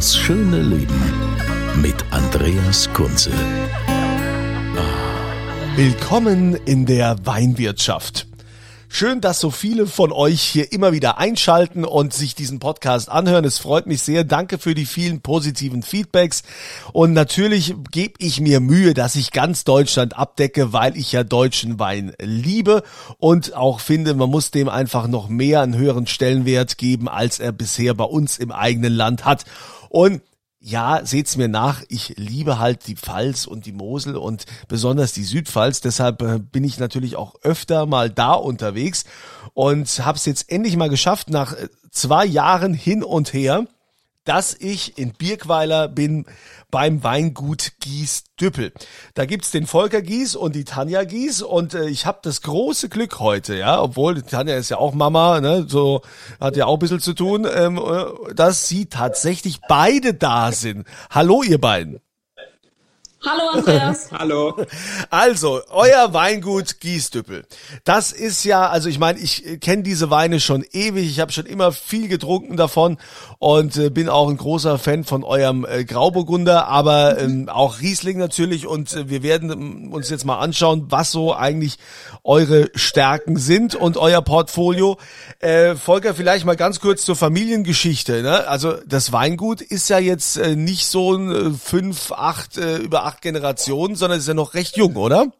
Das schöne Leben mit Andreas Kunze. Willkommen in der Weinwirtschaft. Schön, dass so viele von euch hier immer wieder einschalten und sich diesen Podcast anhören. Es freut mich sehr. Danke für die vielen positiven Feedbacks. Und natürlich gebe ich mir Mühe, dass ich ganz Deutschland abdecke, weil ich ja deutschen Wein liebe und auch finde, man muss dem einfach noch mehr einen höheren Stellenwert geben, als er bisher bei uns im eigenen Land hat. Und ja, seht's mir nach, ich liebe halt die Pfalz und die Mosel und besonders die Südpfalz, deshalb äh, bin ich natürlich auch öfter mal da unterwegs und habe es jetzt endlich mal geschafft nach äh, zwei Jahren hin und her, dass ich in Birkweiler bin beim Weingut Gies Düppel. Da gibt's den Volker Gies und die Tanja Gies und äh, ich habe das große Glück heute, ja, obwohl Tanja ist ja auch Mama, ne, so hat ja auch ein bisschen zu tun, ähm, äh, dass sie tatsächlich beide da sind. Hallo ihr beiden. Hallo Andreas. Hallo. Also, euer Weingut Giesdüppel. Das ist ja, also ich meine, ich kenne diese Weine schon ewig, ich habe schon immer viel getrunken davon und äh, bin auch ein großer Fan von eurem äh, Grauburgunder, aber ähm, auch Riesling natürlich und äh, wir werden ähm, uns jetzt mal anschauen, was so eigentlich eure Stärken sind und euer Portfolio. Äh, Volker, vielleicht mal ganz kurz zur Familiengeschichte. Ne? Also das Weingut ist ja jetzt äh, nicht so ein äh, fünf, acht, äh, über acht Generationen, sondern ist ja noch recht jung, oder?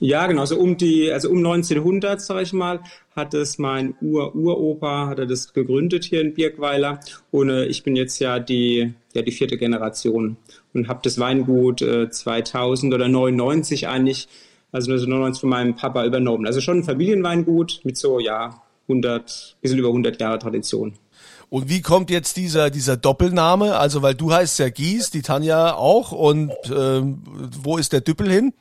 Ja, genau. So um die, also um 1900, sag ich mal, hat es mein Ur-Uropa, hat er das gegründet hier in Birkweiler. Und äh, ich bin jetzt ja die, ja die vierte Generation und habe das Weingut äh, 2000 oder 99 eigentlich, also 1999 von meinem Papa übernommen. Also schon ein Familienweingut mit so, ja, 100, bisschen über 100 Jahre Tradition. Und wie kommt jetzt dieser, dieser Doppelname? Also, weil du heißt ja Gies, die Tanja auch. Und ähm, wo ist der Düppel hin?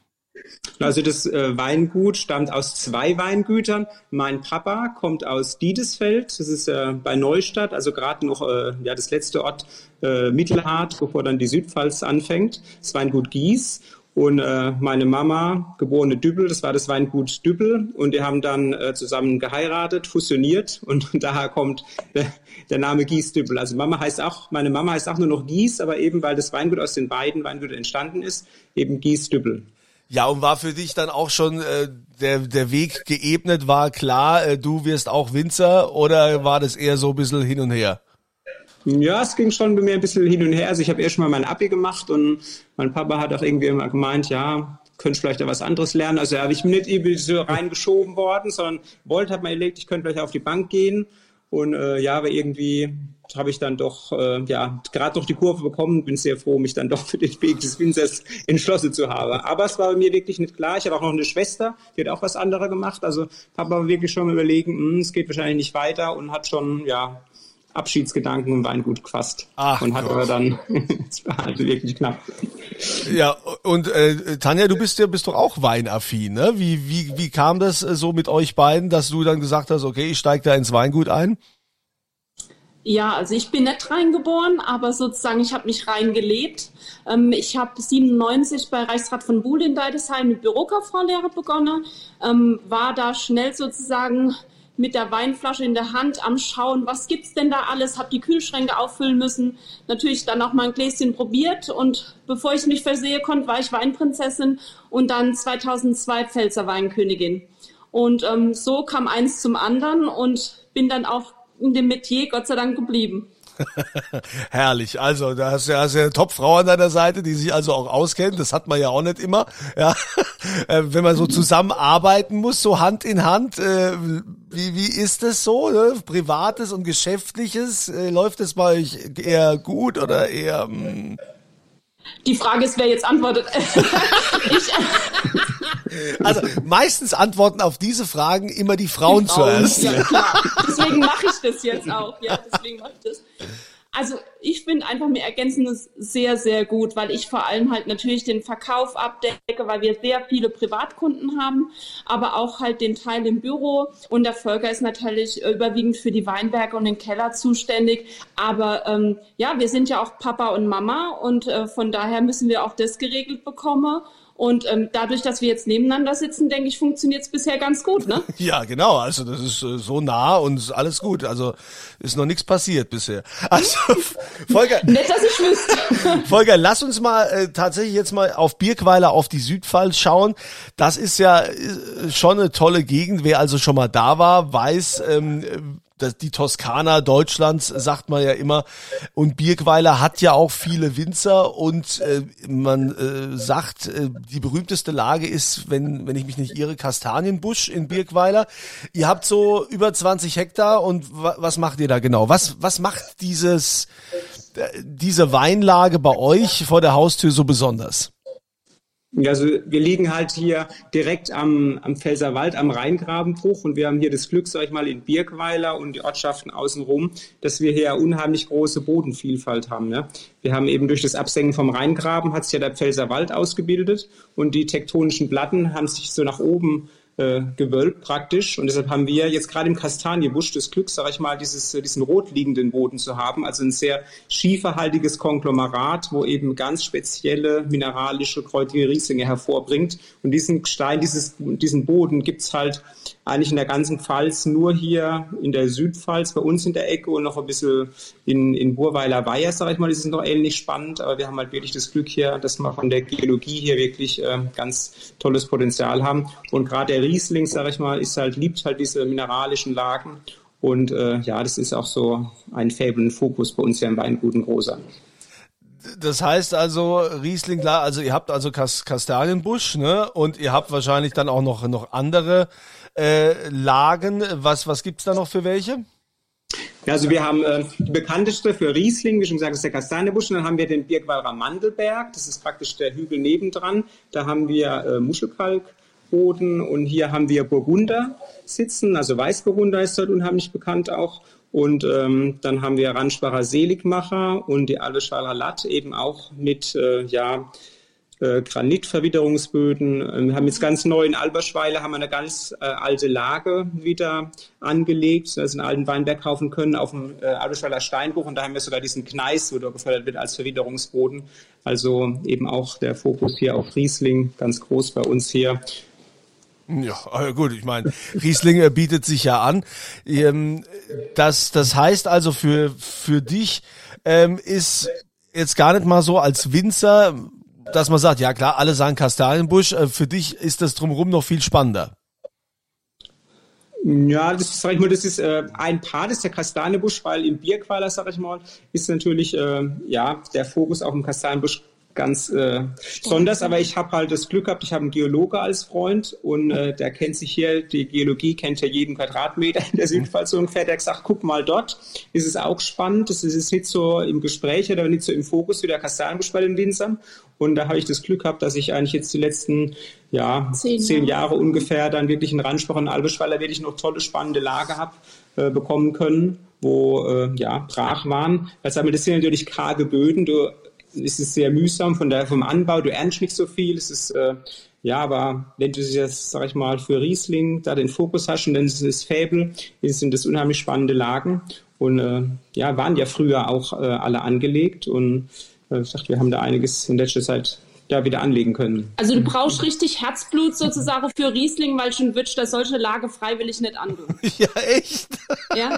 Also das äh, Weingut stammt aus zwei Weingütern. Mein Papa kommt aus Diedesfeld, das ist äh, bei Neustadt, also gerade noch äh, ja, das letzte Ort äh, Mittelhart, bevor dann die Südpfalz anfängt. Das Weingut Gies. Und äh, meine Mama, geborene Düppel, das war das Weingut Düppel. Und die haben dann äh, zusammen geheiratet, fusioniert. Und daher kommt der, der Name Gies Düppel. Also Mama heißt auch, meine Mama heißt auch nur noch Gies, aber eben weil das Weingut aus den beiden Weingütern entstanden ist, eben Gies Düppel. Ja, und war für dich dann auch schon äh, der, der Weg geebnet, war klar, äh, du wirst auch Winzer oder war das eher so ein bisschen hin und her? Ja, es ging schon bei mir ein bisschen hin und her. Also ich habe erst mal mein Abi gemacht und mein Papa hat auch irgendwie immer gemeint, ja, könnte vielleicht da was anderes lernen. Also ja, ich bin nicht irgendwie so reingeschoben worden, sondern wollte, hat mir überlegt, ich könnte vielleicht auf die Bank gehen. Und äh, ja, aber irgendwie habe ich dann doch äh, ja gerade noch die Kurve bekommen. Bin sehr froh, mich dann doch für den Weg des Winzers entschlossen zu haben. Aber es war mir wirklich nicht klar. Ich habe auch noch eine Schwester, die hat auch was anderes gemacht. Also Papa war wirklich schon mal überlegen, mh, es geht wahrscheinlich nicht weiter und hat schon ja Abschiedsgedanken im Weingut gefasst. Ach, und hat Gott. aber dann, es war halt wirklich knapp. Ja, und äh, Tanja, du bist ja bist doch auch weinaffin, ne? Wie, wie, wie kam das äh, so mit euch beiden, dass du dann gesagt hast, okay, ich steige da ins Weingut ein? Ja, also ich bin nicht reingeboren, aber sozusagen ich habe mich reingelebt. Ähm, ich habe 97 bei Reichsrat von Buhl in Deidesheim mit Bürokauffrau-Lehre begonnen, ähm, war da schnell sozusagen mit der Weinflasche in der Hand am Schauen, was gibt's denn da alles, habe die Kühlschränke auffüllen müssen, natürlich dann auch mal ein Gläschen probiert und bevor ich mich versehe konnte, war ich Weinprinzessin und dann 2002 Pfälzer Weinkönigin. Und ähm, so kam eins zum anderen und bin dann auch in dem Metier Gott sei Dank geblieben. Herrlich. Also, da hast du ja, eine Top-Frau an deiner Seite, die sich also auch auskennt. Das hat man ja auch nicht immer. Ja. Äh, wenn man so zusammenarbeiten muss, so Hand in Hand, äh, wie, wie ist das so? Ne? Privates und Geschäftliches, äh, läuft es bei euch eher gut oder eher... Mh? Hm? Die Frage ist, wer jetzt antwortet. ich, also meistens antworten auf diese Fragen immer die Frauen, die Frauen zuerst. Ja, klar. Deswegen mache ich das jetzt auch. Ja, deswegen mache ich das. Also ich finde einfach, wir ergänzen es sehr, sehr gut, weil ich vor allem halt natürlich den Verkauf abdecke, weil wir sehr viele Privatkunden haben, aber auch halt den Teil im Büro. Und der Volker ist natürlich überwiegend für die Weinberge und den Keller zuständig. Aber ähm, ja, wir sind ja auch Papa und Mama und äh, von daher müssen wir auch das geregelt bekommen. Und ähm, dadurch, dass wir jetzt nebeneinander sitzen, denke ich, funktioniert es bisher ganz gut, ne? ja, genau. Also das ist äh, so nah und alles gut. Also ist noch nichts passiert bisher. Also Volker. Nett, dass ich wüsste. Volker, lass uns mal äh, tatsächlich jetzt mal auf Birkweiler, auf die Südpfalz schauen. Das ist ja äh, schon eine tolle Gegend. Wer also schon mal da war, weiß, ähm, das, die Toskana Deutschlands, sagt man ja immer. Und Birkweiler hat ja auch viele Winzer und äh, man äh, sagt, äh, die berühmteste Lage ist, wenn, wenn ich mich nicht irre, Kastanienbusch in Birkweiler. Ihr habt so über 20 Hektar und was macht ihr da genau? Was, was macht dieses, äh, diese Weinlage bei euch vor der Haustür so besonders? Also wir liegen halt hier direkt am, am Pfälzerwald, am Rheingrabenbruch und wir haben hier das Glück, sag ich mal, in Birkweiler und die Ortschaften außenrum, dass wir hier unheimlich große Bodenvielfalt haben. Ja? Wir haben eben durch das Absenken vom Rheingraben hat sich ja der Pfälzerwald ausgebildet und die tektonischen Platten haben sich so nach oben äh, gewölbt praktisch. Und deshalb haben wir jetzt gerade im Kastanienbusch das Glück, sage ich mal, dieses, äh, diesen rot liegenden Boden zu haben. Also ein sehr schieferhaltiges Konglomerat, wo eben ganz spezielle mineralische kräutige Rieslinge hervorbringt. Und diesen Stein, dieses, diesen Boden gibt's halt eigentlich in der ganzen Pfalz nur hier in der Südpfalz, bei uns in der Ecke und noch ein bisschen in, in Burweiler Weiher, sage ich mal, ist noch ähnlich spannend. Aber wir haben halt wirklich das Glück hier, dass wir von der Geologie hier wirklich äh, ganz tolles Potenzial haben. Und gerade der Riesling, sage ich mal, ist halt, liebt halt diese mineralischen Lagen. Und äh, ja, das ist auch so ein Fable, Fokus bei uns hier im Weingut in Großer. Das heißt also, Riesling, klar, also ihr habt also Kastanienbusch, ne? Und ihr habt wahrscheinlich dann auch noch, noch andere äh, Lagen. Was, was gibt's da noch für welche? Ja, also wir haben äh, die bekannteste für Riesling, wie schon gesagt, ist der Kastanienbusch. Und dann haben wir den Birkwalder Mandelberg. Das ist praktisch der Hügel nebendran. Da haben wir äh, Muschelkalk Boden und hier haben wir Burgunder sitzen, also Weißburgunder ist dort unheimlich bekannt auch. Und ähm, dann haben wir Ransbacher Seligmacher und die Alveschwaler Latt eben auch mit äh, ja, äh, Granitverwitterungsböden. Ähm, wir haben jetzt ganz neu in Alberschweile haben wir eine ganz äh, alte Lage wieder angelegt, dass wir einen alten Weinberg kaufen können auf dem äh, Alberschweiler Steinbruch und da haben wir sogar diesen Gneis, wo der gefördert wird als Verwitterungsboden. Also eben auch der Fokus hier auf Riesling, ganz groß bei uns hier. Ja, gut, ich meine, Riesling bietet sich ja an. Ähm, das, das heißt also für, für dich ähm, ist jetzt gar nicht mal so als Winzer, dass man sagt, ja klar, alle sagen Kastanienbusch, äh, für dich ist das drumherum noch viel spannender. Ja, das sag ich mal, das ist äh, ein Part ist der Kastanienbusch, weil im Bierqualer, sag ich mal, ist natürlich äh, ja der Fokus auf dem Kastanienbusch ganz äh, besonders, aber ich habe halt das Glück gehabt, ich habe einen Geologe als Freund und äh, der kennt sich hier, die Geologie kennt ja jeden Quadratmeter in der Südpfalz so ungefähr, der gesagt, guck mal dort, ist es auch spannend, das ist nicht so im Gespräch oder nicht so im Fokus wie der Kastanienbusch den Winzern und da habe ich das Glück gehabt, dass ich eigentlich jetzt die letzten ja, zehn, zehn Jahre ungefähr dann wirklich in Ranspach und Albeschweiler wirklich noch tolle, spannende Lage habe äh, bekommen können wo äh, ja brach waren. Das sind natürlich karge Böden. Du ist es sehr mühsam von der, vom Anbau, du ernst nicht so viel, es ist, äh, ja, aber wenn du jetzt, sag ich mal, für Riesling da den Fokus hast und dann ist es Fäbel, sind das unheimlich spannende Lagen. Und äh, ja, waren ja früher auch äh, alle angelegt. Und äh, ich dachte, wir haben da einiges in letzter Zeit da wieder anlegen können. Also du brauchst richtig Herzblut sozusagen für Riesling, weil schon würdest du solche Lage freiwillig nicht antun. Ja, echt? Ja.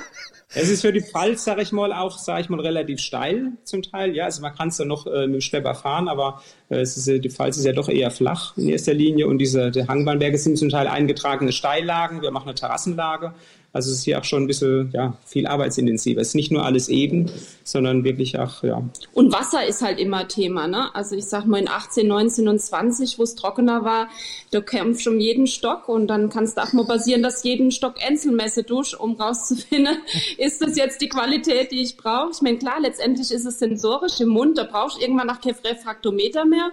Es ist für die Pfalz, sage ich mal, auch, sage ich mal, relativ steil zum Teil. Ja, also man kann es dann noch äh, mit dem Schlepper fahren, aber äh, es ist, die Pfalz ist ja doch eher flach in erster Linie und diese die Hangbahnberge sind zum Teil eingetragene Steillagen. Wir machen eine Terrassenlage. Also es ist hier auch schon ein bisschen ja, viel arbeitsintensiver. Es ist nicht nur alles eben, sondern wirklich auch, ja. Und Wasser ist halt immer Thema, ne? Also ich sag mal in 18, 19 und 20, wo es trockener war, du kämpfst um jeden Stock und dann kannst du auch mal basieren, dass jeden Stock Einzelmesse durch, um rauszufinden, ist das jetzt die Qualität, die ich brauche? Ich meine, klar, letztendlich ist es sensorisch im Mund, da brauchst du irgendwann nach kein Refraktometer mehr.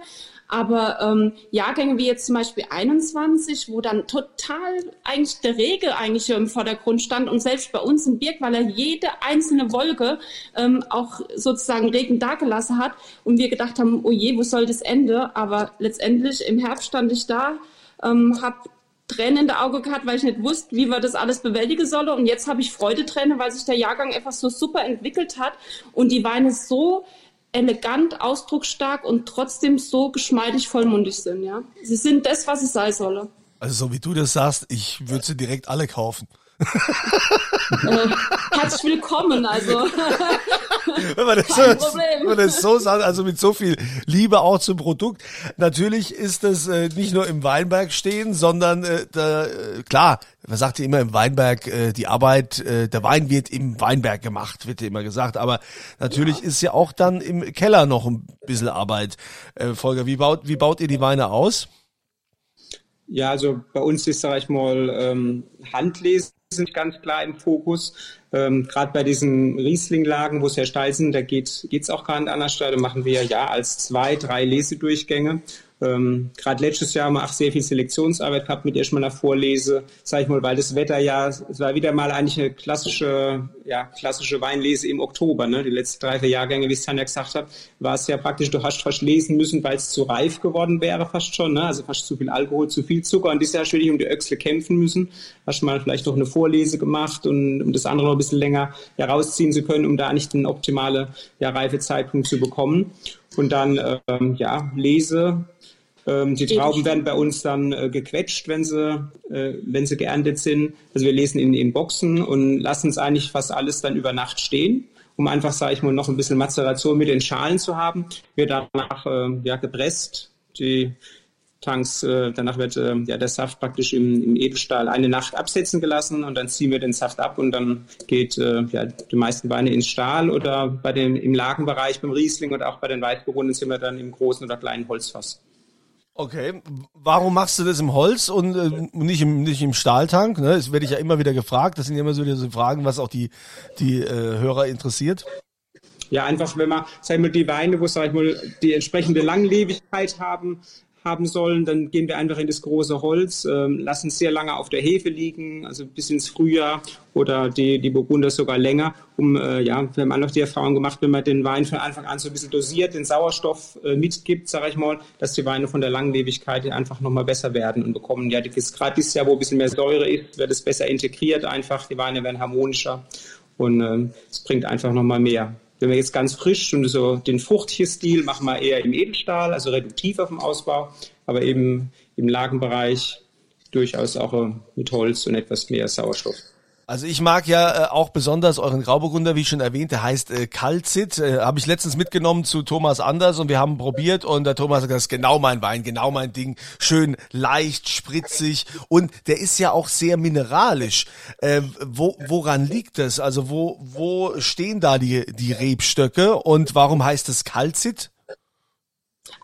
Aber ähm, Jahrgänge wie jetzt zum Beispiel 21, wo dann total eigentlich der Rege eigentlich im Vordergrund stand und selbst bei uns im Birkweiler jede einzelne Wolke ähm, auch sozusagen Regen dagelassen hat und wir gedacht haben, oh je, wo soll das Ende? Aber letztendlich im Herbst stand ich da, ähm, habe Tränen in der Auge gehabt, weil ich nicht wusste, wie wir das alles bewältigen sollen. Und jetzt habe ich Freudetränen, weil sich der Jahrgang etwas so super entwickelt hat und die Weine so elegant, ausdrucksstark und trotzdem so geschmeidig vollmundig sind, ja. Sie sind das, was es sein soll. Also so wie du das sagst, ich würde sie direkt alle kaufen. Äh, herzlich willkommen, also. wenn man das, so, wenn man das so sagt, also mit so viel Liebe auch zum Produkt. Natürlich ist das äh, nicht nur im Weinberg stehen, sondern äh, da, äh, klar, man sagt ja immer im Weinberg, äh, die Arbeit, äh, der Wein wird im Weinberg gemacht, wird ja immer gesagt. Aber natürlich ja. ist ja auch dann im Keller noch ein bisschen Arbeit. Äh, Volker, wie baut, wie baut ihr die Weine aus? Ja, also bei uns ist, sag ich mal, ähm, Handlesen sind ganz klar im Fokus. Ähm, Gerade bei diesen Riesling-Lagen, wo es ja steil sind, da geht es auch gar nicht anders. Da machen wir ja als zwei, drei Lesedurchgänge. Ähm, Gerade letztes Jahr haben wir auch sehr viel Selektionsarbeit gehabt mit erstmal einer Vorlese, sag ich mal, weil das Wetter ja, es war wieder mal eigentlich eine klassische, ja, klassische Weinlese im Oktober, ne? Die letzten drei, vier Jahrgänge, wie es Tanja gesagt hat, war es ja praktisch, du hast fast lesen müssen, weil es zu reif geworden wäre, fast schon, ne? Also fast zu viel Alkohol, zu viel Zucker und dieses Jahr hast du wirklich um die Öchsle kämpfen müssen. Hast mal vielleicht noch eine Vorlese gemacht und um das andere noch ein bisschen länger herausziehen zu können, um da eigentlich den optimale ja, Reifezeitpunkt zu bekommen. Und dann, ähm, ja, Lese, ähm, die Trauben werden bei uns dann äh, gequetscht, wenn sie, äh, wenn sie geerntet sind. Also wir lesen in, in Boxen und lassen es eigentlich fast alles dann über Nacht stehen, um einfach, sage ich mal, noch ein bisschen Mazeration mit den Schalen zu haben. Wird danach äh, ja, gepresst. Die Tanks, äh, danach wird äh, ja, der Saft praktisch im, im Edelstahl eine Nacht absetzen gelassen und dann ziehen wir den Saft ab und dann geht äh, ja, die meisten Weine ins Stahl oder bei dem, im Lagenbereich beim Riesling und auch bei den Weißburgunden sind wir dann im großen oder kleinen Holzfass. Okay, warum machst du das im Holz und äh, nicht im nicht im Stahltank? Ne? Das werde ich ja immer wieder gefragt. Das sind ja immer so diese Fragen, was auch die die äh, Hörer interessiert. Ja, einfach wenn man, sag ich mal, die Weine, wo sag ich mal die entsprechende Langlebigkeit haben, haben sollen, dann gehen wir einfach in das große Holz, ähm, lassen es sehr lange auf der Hefe liegen, also bis ins Frühjahr oder die, die Burgunder sogar länger, um, äh, ja, wir haben auch die Erfahrung gemacht, wenn man den Wein von Anfang an so ein bisschen dosiert, den Sauerstoff äh, mitgibt, sage ich mal, dass die Weine von der Langlebigkeit einfach nochmal besser werden und bekommen, ja, gerade dieses Jahr, wo ein bisschen mehr Säure ist, wird es besser integriert einfach, die Weine werden harmonischer und äh, es bringt einfach nochmal mehr. Wenn wir jetzt ganz frisch und so den fruchtigen Stil machen wir eher im Edelstahl, also reduktiver vom Ausbau, aber eben im Lagenbereich durchaus auch mit Holz und etwas mehr Sauerstoff. Also ich mag ja äh, auch besonders euren Grauburgunder, wie ich schon erwähnt, der heißt äh, Kalzit. Äh, Habe ich letztens mitgenommen zu Thomas Anders und wir haben probiert und der Thomas gesagt, das ist genau mein Wein, genau mein Ding. Schön leicht, spritzig und der ist ja auch sehr mineralisch. Äh, wo, woran liegt das? Also wo, wo stehen da die, die Rebstöcke und warum heißt es Kalzit?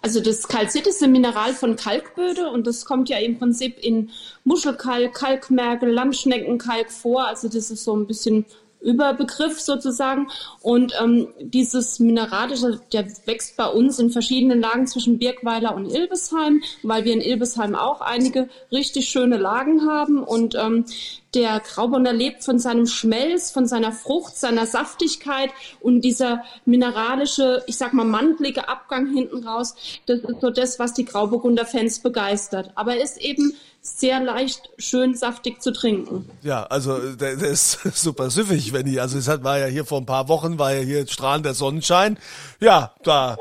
Also das Kalzit ist ein Mineral von Kalkböde und das kommt ja im Prinzip in Muschelkalk, Kalkmergel, Landschneckenkalk vor. Also das ist so ein bisschen Überbegriff sozusagen. Und ähm, dieses Mineralische, der wächst bei uns in verschiedenen Lagen zwischen Birkweiler und Ilbesheim, weil wir in Ilbesheim auch einige richtig schöne Lagen haben. Und ähm, der Grauburgunder lebt von seinem Schmelz, von seiner Frucht, seiner Saftigkeit und dieser mineralische, ich sag mal, mantlige Abgang hinten raus. Das ist so das, was die Grauburgunder-Fans begeistert. Aber er ist eben sehr leicht, schön saftig zu trinken. Ja, also der, der ist super süffig, wenn ich, also es war ja hier vor ein paar Wochen, war ja hier strahlender Sonnenschein. Ja, da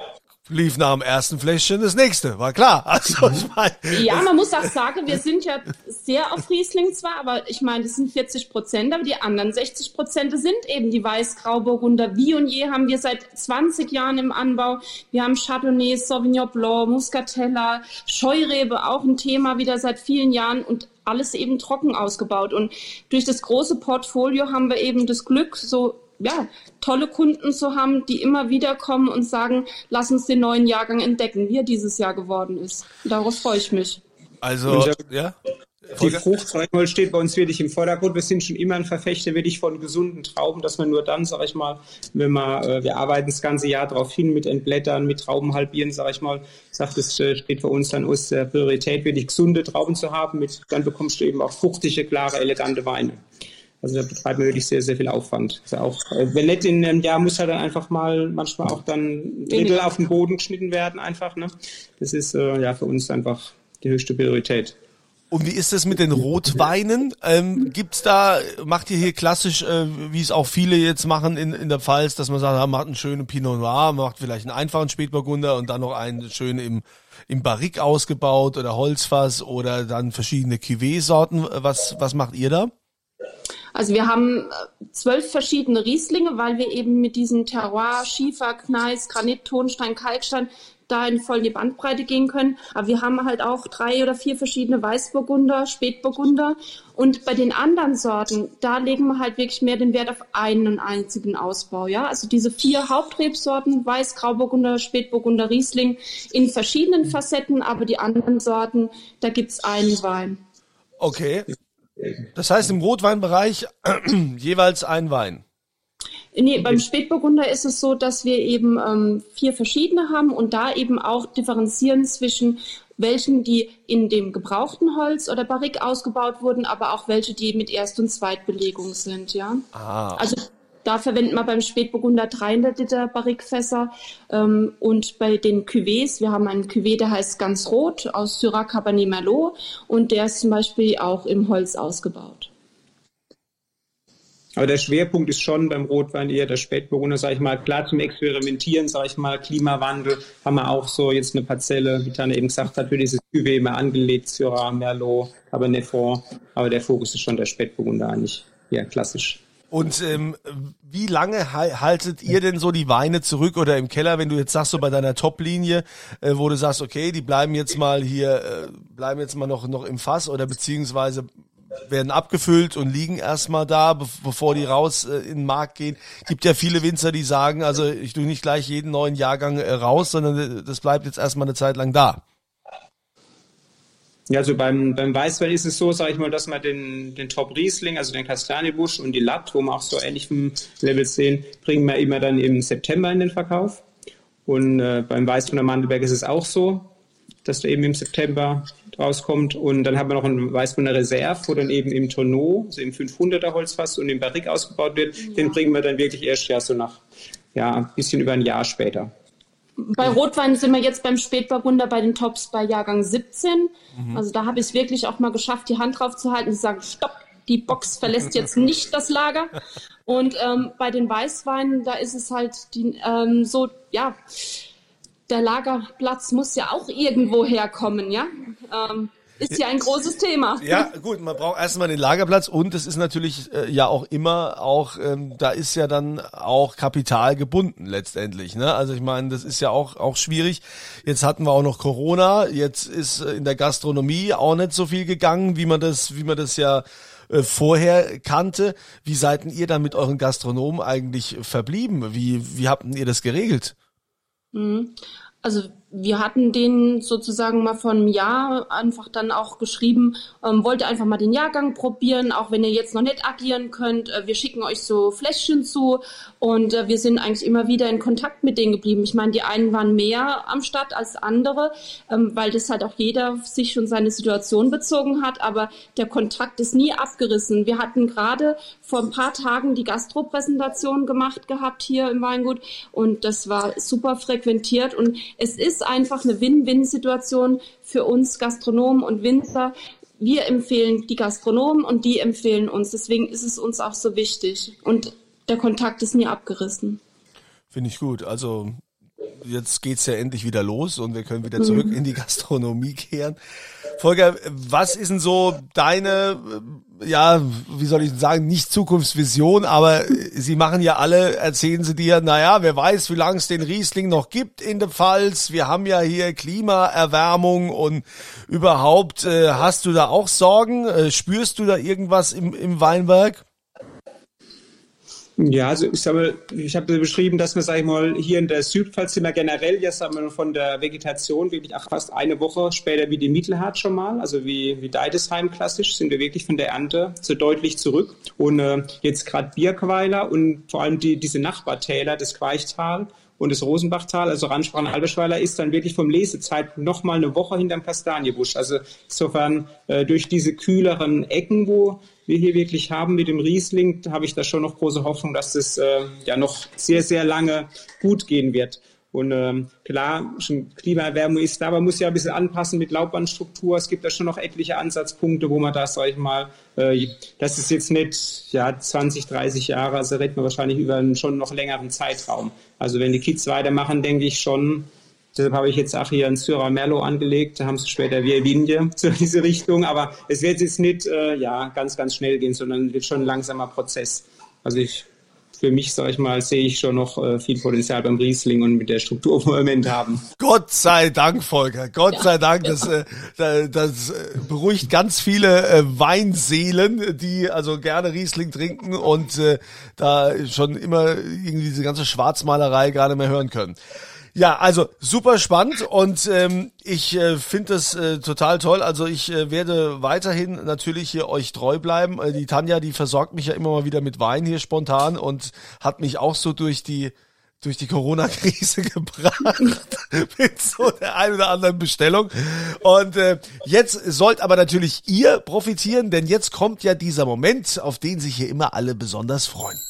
lief nach dem ersten Fläschchen das nächste, war klar. Also ich meine, ja, man muss auch sagen, wir sind ja sehr auf Riesling zwar, aber ich meine, das sind 40 Prozent, aber die anderen 60 Prozent sind eben die Weiß-Grauburgunder. Wie und je haben wir seit 20 Jahren im Anbau. Wir haben Chardonnay, Sauvignon Blanc, Muscatella, Scheurebe, auch ein Thema wieder seit vielen Jahren und alles eben trocken ausgebaut. Und durch das große Portfolio haben wir eben das Glück, so ja, tolle Kunden zu haben, die immer wieder kommen und sagen, lass uns den neuen Jahrgang entdecken, wie er dieses Jahr geworden ist. Darauf freue ich mich. Also, ja. Die Frucht, steht bei uns wirklich im Vordergrund. Wir sind schon immer ein Verfechter wirklich von gesunden Trauben, dass man nur dann, sag ich mal, wenn man, äh, wir arbeiten das ganze Jahr darauf hin mit Entblättern, mit Trauben halbieren, sag ich mal, sagt es äh, steht für uns dann aus der Priorität, wirklich gesunde Trauben zu haben. Mit, dann bekommst du eben auch fruchtige, klare, elegante Weine. Also da betreibt man wirklich sehr, sehr viel Aufwand. Also auch, äh, wenn nicht in einem Jahr muss halt dann einfach mal manchmal auch dann Drittel auf den Boden geschnitten werden einfach. Ne? Das ist äh, ja für uns einfach die höchste Priorität. Und wie ist es mit den Rotweinen? Ähm, gibt's da, macht ihr hier klassisch, äh, wie es auch viele jetzt machen in, in der Pfalz, dass man sagt, man macht einen schönen Pinot Noir, macht vielleicht einen einfachen Spätburgunder und dann noch einen schönen im, im Barrique ausgebaut oder Holzfass oder dann verschiedene Cuvée-Sorten. Was, was macht ihr da? Also wir haben äh, zwölf verschiedene Rieslinge, weil wir eben mit diesem Terroir, Schiefer, Gneis, Granit, Tonstein, Kalkstein da in voll die Bandbreite gehen können. Aber wir haben halt auch drei oder vier verschiedene Weißburgunder, Spätburgunder. Und bei den anderen Sorten, da legen wir halt wirklich mehr den Wert auf einen einzigen Ausbau. Ja, also diese vier Hauptrebsorten, Weiß, Grauburgunder, Spätburgunder, Riesling in verschiedenen Facetten, aber die anderen Sorten, da gibt's einen Wein. Okay. Das heißt im Rotweinbereich jeweils ein Wein. Nee, beim Spätburgunder ist es so, dass wir eben ähm, vier verschiedene haben und da eben auch differenzieren zwischen welchen, die in dem gebrauchten Holz oder Barrique ausgebaut wurden, aber auch welche, die mit Erst- und Zweitbelegung sind, ja. Ah. Also da verwenden wir beim Spätburgunder 300 Liter Barrique-Fässer ähm, und bei den Cuvées, wir haben einen Cuvée, der heißt ganz rot aus Syrah Cabernet Merlot und der ist zum Beispiel auch im Holz ausgebaut. Aber der Schwerpunkt ist schon beim Rotwein eher der Spätburgunder, sage ich mal, klar zum Experimentieren, sage ich mal, Klimawandel, haben wir auch so jetzt eine Parzelle, wie Tanne eben gesagt hat, für dieses Cuvée immer angelegt, Syrah, Merlot, aber Nefort, aber der Fokus ist schon der Spätburgunder eigentlich, ja, klassisch. Und ähm, wie lange haltet ihr denn so die Weine zurück oder im Keller, wenn du jetzt sagst, so bei deiner Top-Linie, äh, wo du sagst, okay, die bleiben jetzt mal hier, äh, bleiben jetzt mal noch, noch im Fass oder beziehungsweise werden abgefüllt und liegen erstmal da, bevor die raus äh, in den Markt gehen. Gibt ja viele Winzer, die sagen, also ich tue nicht gleich jeden neuen Jahrgang äh, raus, sondern äh, das bleibt jetzt erstmal eine Zeit lang da. Ja, also beim, beim Weißwein ist es so, sage ich mal, dass man den, den Top Riesling, also den Kastanienbusch und die Latt, wo wir auch so ähnlich vom Level sehen, bringen wir immer dann im September in den Verkauf. Und äh, beim Weißwein der Mandelberg ist es auch so, dass der eben im September rauskommt. Und dann haben wir noch einen Weißburgunder Reserve, wo dann eben im Tonneau, also im 500er Holzfass und im Barrique ausgebaut wird. Den bringen wir dann wirklich erst ja so nach, ja, ein bisschen über ein Jahr später. Bei Rotwein sind wir jetzt beim Spätburgunder bei den Tops bei Jahrgang 17. Mhm. Also da habe ich es wirklich auch mal geschafft, die Hand drauf zu halten und zu sagen, stopp, die Box verlässt jetzt nicht das Lager. Und ähm, bei den Weißweinen, da ist es halt die, ähm, so, ja, der Lagerplatz muss ja auch irgendwo herkommen, ja. Ähm, ist ja ein großes Thema. Ja, gut, man braucht erstmal den Lagerplatz und es ist natürlich äh, ja auch immer auch, ähm, da ist ja dann auch Kapital gebunden letztendlich. Ne? Also ich meine, das ist ja auch, auch schwierig. Jetzt hatten wir auch noch Corona, jetzt ist äh, in der Gastronomie auch nicht so viel gegangen, wie man das, wie man das ja äh, vorher kannte. Wie seid ihr dann mit euren Gastronomen eigentlich verblieben? Wie, wie habt ihr das geregelt? Mhm. Also wir hatten den sozusagen mal vor einem Jahr einfach dann auch geschrieben, ähm, wollte einfach mal den Jahrgang probieren, auch wenn ihr jetzt noch nicht agieren könnt. Äh, wir schicken euch so Fläschchen zu und äh, wir sind eigentlich immer wieder in Kontakt mit denen geblieben. Ich meine, die einen waren mehr am Start als andere, ähm, weil das halt auch jeder sich schon seine Situation bezogen hat, aber der Kontakt ist nie abgerissen. Wir hatten gerade vor ein paar Tagen die Gastro-Präsentation gemacht gehabt hier im Weingut und das war super frequentiert und es ist einfach eine Win-Win-Situation für uns Gastronomen und Winzer. Wir empfehlen die Gastronomen und die empfehlen uns. Deswegen ist es uns auch so wichtig. Und der Kontakt ist nie abgerissen. Finde ich gut. Also jetzt geht's ja endlich wieder los und wir können wieder zurück mhm. in die Gastronomie kehren. Volker, was ist denn so deine, äh, ja, wie soll ich sagen, nicht Zukunftsvision, aber Sie machen ja alle, erzählen Sie dir, naja, wer weiß, wie lange es den Riesling noch gibt in der Pfalz. Wir haben ja hier Klimaerwärmung und überhaupt, äh, hast du da auch Sorgen? Äh, spürst du da irgendwas im, im Weinberg? Ja, also ich habe, ich habe beschrieben, dass wir, sag ich mal, hier in der Südpfalz sind wir generell jetzt sagen wir, von der Vegetation wirklich ach, fast eine Woche später wie die Mittelhart schon mal, also wie, wie Deidesheim klassisch, sind wir wirklich von der Ernte so deutlich zurück. Und äh, jetzt gerade Birkweiler und vor allem die, diese Nachbartäler, das Queichtal und das Rosenbachtal, also Randsprachen Albeschweiler, ist dann wirklich vom Lesezeitpunkt noch mal eine Woche hinterm Kastanienbusch. Also insofern äh, durch diese kühleren Ecken, wo wir hier wirklich haben mit dem Riesling, habe ich da schon noch große Hoffnung, dass es äh, ja noch sehr, sehr lange gut gehen wird. Und ähm, klar, schon Klimaerwärmung ist da, man muss ja ein bisschen anpassen mit Laubbandstruktur. Es gibt da schon noch etliche Ansatzpunkte, wo man da, sag ich mal, äh, das ist jetzt nicht ja, 20, 30 Jahre, also reden wir wahrscheinlich über einen schon noch längeren Zeitraum. Also wenn die Kids weitermachen, denke ich schon, Deshalb habe ich jetzt auch hier ein Syrah Merlot angelegt. Da haben sie später wie Vigne zu diese Richtung. Aber es wird jetzt nicht äh, ja, ganz, ganz schnell gehen, sondern wird schon ein langsamer Prozess. Also ich für mich, sage ich mal, sehe ich schon noch äh, viel Potenzial beim Riesling und mit der Struktur, im Moment haben. Gott sei Dank, Volker. Gott ja, sei Dank. Das, äh, das äh, beruhigt ganz viele äh, Weinseelen, die also gerne Riesling trinken und äh, da schon immer irgendwie diese ganze Schwarzmalerei gerade mehr hören können. Ja, also super spannend und ähm, ich äh, finde das äh, total toll. Also ich äh, werde weiterhin natürlich hier euch treu bleiben. Äh, die Tanja, die versorgt mich ja immer mal wieder mit Wein hier spontan und hat mich auch so durch die durch die Corona-Krise gebracht mit so der ein oder anderen Bestellung. Und äh, jetzt sollt aber natürlich ihr profitieren, denn jetzt kommt ja dieser Moment, auf den sich hier immer alle besonders freuen.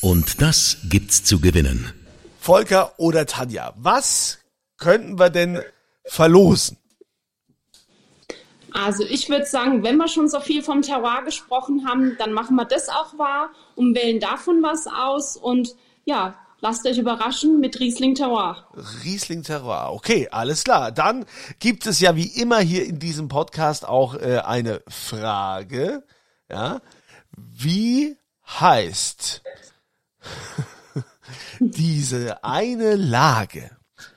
Und das gibt's zu gewinnen. Volker oder Tanja, was könnten wir denn verlosen? Also ich würde sagen, wenn wir schon so viel vom Terroir gesprochen haben, dann machen wir das auch wahr und wählen davon was aus und ja, lasst euch überraschen mit Riesling Terroir. Riesling Terroir, okay, alles klar. Dann gibt es ja wie immer hier in diesem Podcast auch äh, eine Frage, ja, wie heißt diese eine Lage,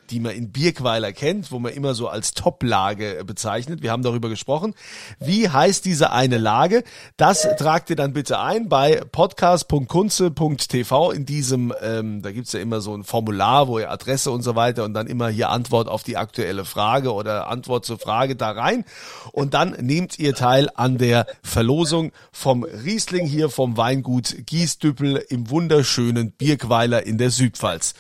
die man in Birkweiler kennt, wo man immer so als Top-Lage bezeichnet. Wir haben darüber gesprochen. Wie heißt diese eine Lage? Das tragt ihr dann bitte ein bei podcast.kunze.tv in diesem, ähm, da gibt's ja immer so ein Formular, wo ihr Adresse und so weiter und dann immer hier Antwort auf die aktuelle Frage oder Antwort zur Frage da rein. Und dann nehmt ihr teil an der Verlosung vom Riesling hier vom Weingut Giesdüppel im wunderschönen Birkweiler in der Südpfalz.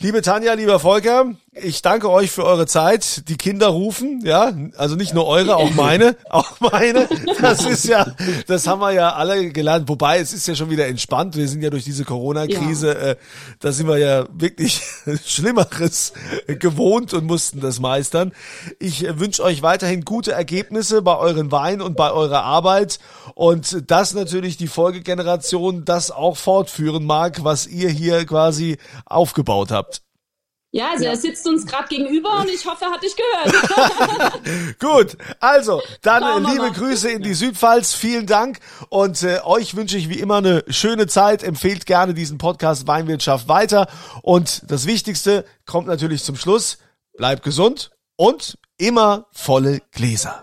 Liebe Tanja, lieber Volker, ich danke euch für eure Zeit. Die Kinder rufen, ja, also nicht nur eure, auch meine, auch meine. Das ist ja, das haben wir ja alle gelernt. Wobei es ist ja schon wieder entspannt. Wir sind ja durch diese Corona-Krise, ja. äh, da sind wir ja wirklich Schlimmeres gewohnt und mussten das meistern. Ich äh, wünsche euch weiterhin gute Ergebnisse bei euren Weinen und bei eurer Arbeit und dass natürlich die Folgegeneration das auch fortführen mag, was ihr hier quasi aufgebaut habt. Ja, also ja. er sitzt uns gerade gegenüber und ich hoffe, er hat dich gehört. Gut, also dann liebe Grüße in die Südpfalz, vielen Dank und äh, euch wünsche ich wie immer eine schöne Zeit. Empfehlt gerne diesen Podcast Weinwirtschaft weiter und das Wichtigste kommt natürlich zum Schluss. Bleibt gesund und immer volle Gläser.